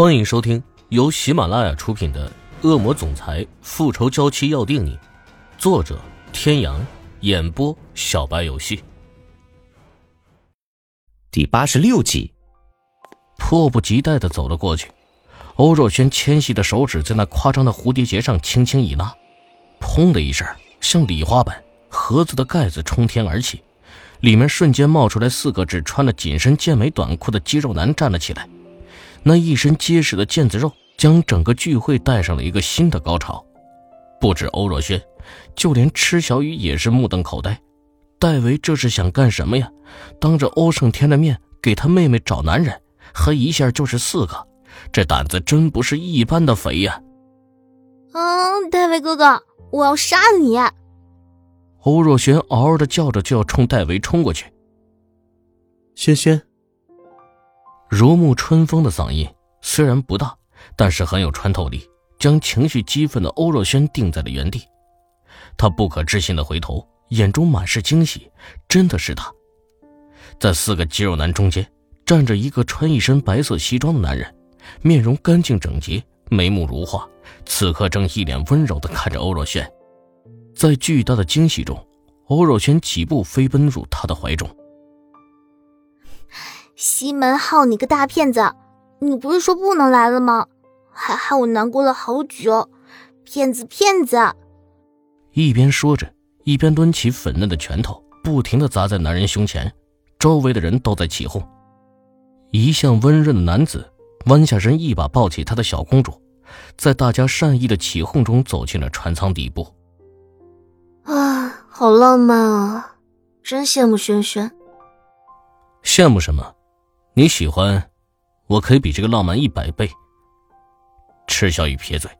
欢迎收听由喜马拉雅出品的《恶魔总裁复仇娇妻要定你》，作者：天阳，演播：小白游戏。第八十六集，迫不及待的走了过去。欧若轩纤细的手指在那夸张的蝴蝶结上轻轻一拉，砰的一声，像礼花般，盒子的盖子冲天而起，里面瞬间冒出来四个只穿了紧身健美短裤的肌肉男站了起来。那一身结实的腱子肉，将整个聚会带上了一个新的高潮。不止欧若轩，就连池小雨也是目瞪口呆。戴维这是想干什么呀？当着欧胜天的面给他妹妹找男人，还一下就是四个，这胆子真不是一般的肥呀！嗯，戴维哥哥，我要杀了你！欧若轩嗷嗷的叫着，就要冲戴维冲过去。轩轩。如沐春风的嗓音虽然不大，但是很有穿透力，将情绪激愤的欧若轩定在了原地。他不可置信的回头，眼中满是惊喜，真的是他。在四个肌肉男中间，站着一个穿一身白色西装的男人，面容干净整洁，眉目如画，此刻正一脸温柔的看着欧若轩。在巨大的惊喜中，欧若轩几步飞奔入他的怀中。西门浩，你个大骗子！你不是说不能来了吗？还害我难过了好久，骗子骗子！一边说着，一边抡起粉嫩的拳头，不停的砸在男人胸前。周围的人都在起哄。一向温润的男子弯下身，一把抱起他的小公主，在大家善意的起哄中走进了船舱底部。啊，好浪漫啊！真羡慕轩轩。羡慕什么？你喜欢，我可以比这个浪漫一百倍。池小雨撇嘴，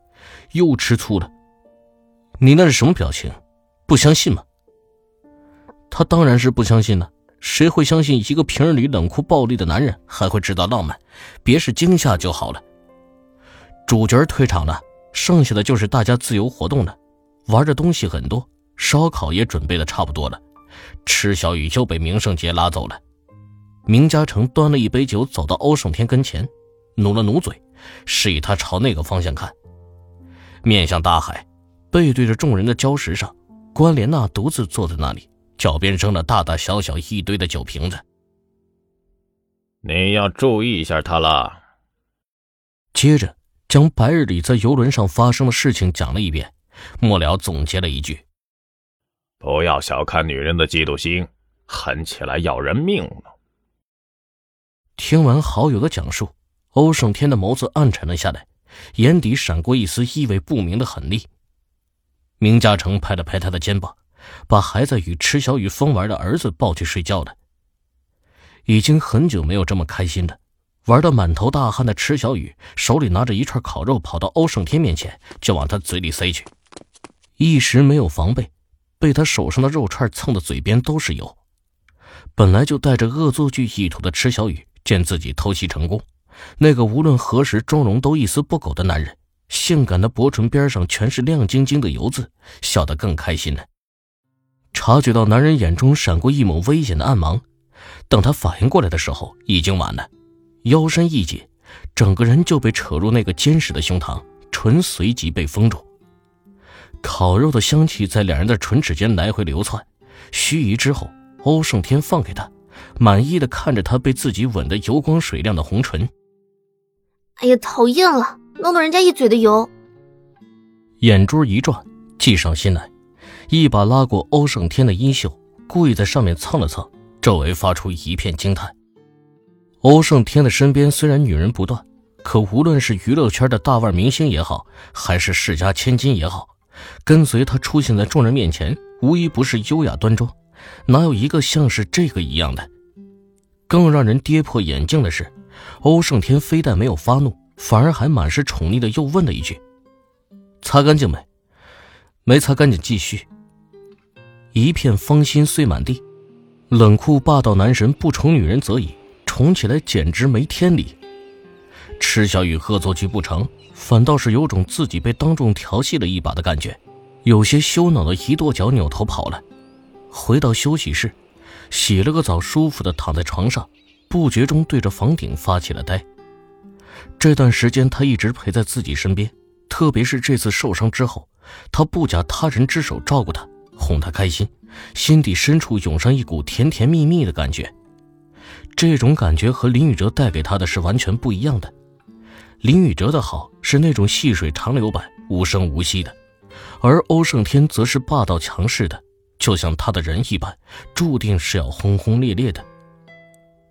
又吃醋了。你那是什么表情？不相信吗？他当然是不相信了。谁会相信一个平日里冷酷暴力的男人还会知道浪漫？别是惊吓就好了。主角退场了，剩下的就是大家自由活动了。玩的东西很多，烧烤也准备的差不多了。池小雨又被明胜杰拉走了。明嘉诚端了一杯酒，走到欧胜天跟前，努了努嘴，示意他朝那个方向看。面向大海，背对着众人的礁石上，关莲娜独自坐在那里，脚边扔了大大小小一堆的酒瓶子。你要注意一下他了。接着将白日里在游轮上发生的事情讲了一遍，末了总结了一句：“不要小看女人的嫉妒心，狠起来要人命呢。”听完好友的讲述，欧胜天的眸子暗沉了下来，眼底闪过一丝意味不明的狠戾。明嘉诚拍了拍他的肩膀，把还在与池小雨疯玩的儿子抱去睡觉了。已经很久没有这么开心的，玩到满头大汗的池小雨手里拿着一串烤肉，跑到欧胜天面前就往他嘴里塞去，一时没有防备，被他手上的肉串蹭的嘴边都是油。本来就带着恶作剧意图的池小雨。见自己偷袭成功，那个无论何时妆容都一丝不苟的男人，性感的薄唇边上全是亮晶晶的油渍，笑得更开心了。察觉到男人眼中闪过一抹危险的暗芒，等他反应过来的时候，已经晚了。腰身一紧，整个人就被扯入那个坚实的胸膛，唇随即被封住。烤肉的香气在两人的唇齿间来回流窜。须臾之后，欧胜天放开他。满意的看着他被自己吻得油光水亮的红唇。哎呀，讨厌了，弄得人家一嘴的油。眼珠一转，计上心来，一把拉过欧胜天的衣袖，故意在上面蹭了蹭，周围发出一片惊叹。欧胜天的身边虽然女人不断，可无论是娱乐圈的大腕明星也好，还是世家千金也好，跟随他出现在众人面前，无一不是优雅端庄。哪有一个像是这个一样的？更让人跌破眼镜的是，欧胜天非但没有发怒，反而还满是宠溺的又问了一句：“擦干净没？没擦干净，继续。”一片芳心碎满地。冷酷霸道男神不宠女人则已，宠起来简直没天理。池小雨恶作剧不成，反倒是有种自己被当众调戏了一把的感觉，有些羞恼的一跺脚，扭头跑了。回到休息室，洗了个澡，舒服的躺在床上，不觉中对着房顶发起了呆。这段时间他一直陪在自己身边，特别是这次受伤之后，他不假他人之手照顾他，哄他开心，心底深处涌上一股甜甜蜜蜜的感觉。这种感觉和林宇哲带给他的是完全不一样的。林宇哲的好是那种细水长流般无声无息的，而欧胜天则是霸道强势的，就像他的人一般，注定是要轰轰烈烈的。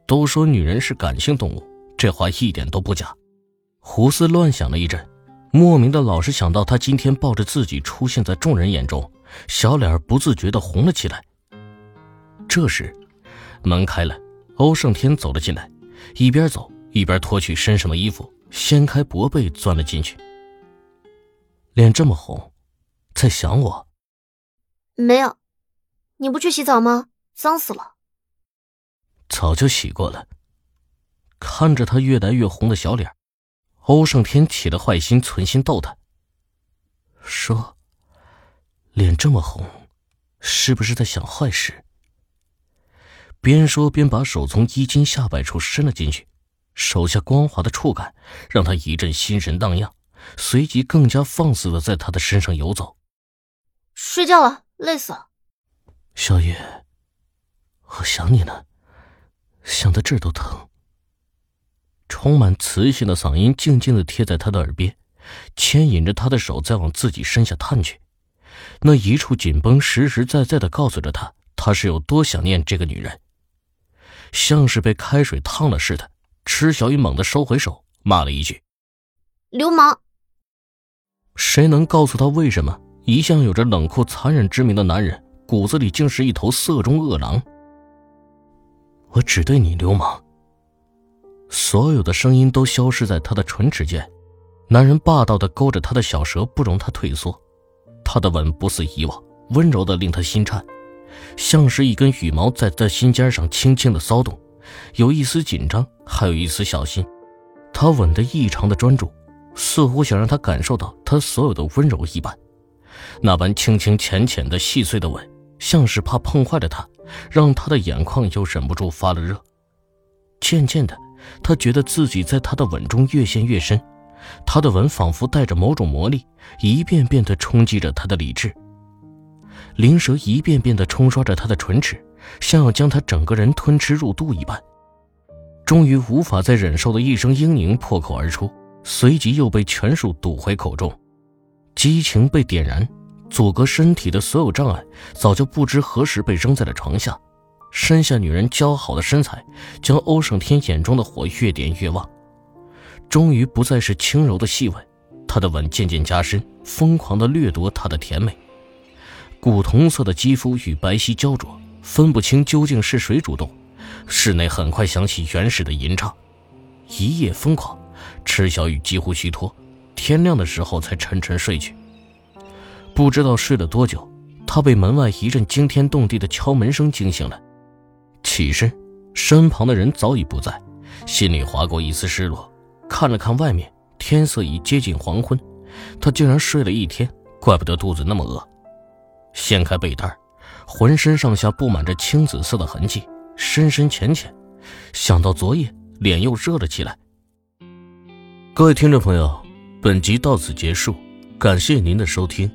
都说女人是感性动物，这话一点都不假。胡思乱想了一阵，莫名的老是想到他今天抱着自己出现在众人眼中，小脸不自觉的红了起来。这时，门开了。欧胜天走了进来，一边走一边脱去身上的衣服，掀开薄被钻了进去。脸这么红，在想我？没有，你不去洗澡吗？脏死了。早就洗过了。看着他越来越红的小脸，欧胜天起了坏心，存心逗他。说：“脸这么红，是不是在想坏事？”边说边把手从衣襟下摆处伸了进去，手下光滑的触感让他一阵心神荡漾，随即更加放肆的在他的身上游走。睡觉了，累死了。小雨，我想你呢，想的这儿都疼。充满磁性的嗓音静静的贴在他的耳边，牵引着他的手再往自己身下探去，那一处紧绷实实在在的告诉着他，他是有多想念这个女人。像是被开水烫了似的，池小雨猛地收回手，骂了一句：“流氓！”谁能告诉他，为什么一向有着冷酷残忍之名的男人，骨子里竟是一头色中恶狼？我只对你流氓。所有的声音都消失在他的唇齿间，男人霸道的勾着他的小舌，不容他退缩。他的吻不似以往温柔的令他心颤。像是一根羽毛在他心尖上轻轻的骚动，有一丝紧张，还有一丝小心。他吻得异常的专注，似乎想让他感受到他所有的温柔一般。那般轻轻浅浅的细碎的吻，像是怕碰坏了他，让他的眼眶又忍不住发了热。渐渐的，他觉得自己在他的吻中越陷越深，他的吻仿佛带着某种魔力，一遍遍地冲击着他的理智。灵蛇一遍遍地冲刷着他的唇齿，像要将他整个人吞吃入肚一般。终于无法再忍受的一声嘤咛破口而出，随即又被全数堵回口中。激情被点燃，阻隔身体的所有障碍早就不知何时被扔在了床下。身下女人姣好的身材，将欧胜天眼中的火越点越旺。终于不再是轻柔的细吻，他的吻渐渐加深，疯狂地掠夺她的甜美。古铜色的肌肤与白皙焦灼，分不清究竟是谁主动。室内很快响起原始的吟唱，一夜疯狂，池小雨几乎虚脱，天亮的时候才沉沉睡去。不知道睡了多久，他被门外一阵惊天动地的敲门声惊醒了。起身，身旁的人早已不在，心里划过一丝失落。看了看外面，天色已接近黄昏，他竟然睡了一天，怪不得肚子那么饿。掀开被单，浑身上下布满着青紫色的痕迹，深深浅浅。想到昨夜，脸又热了起来。各位听众朋友，本集到此结束，感谢您的收听。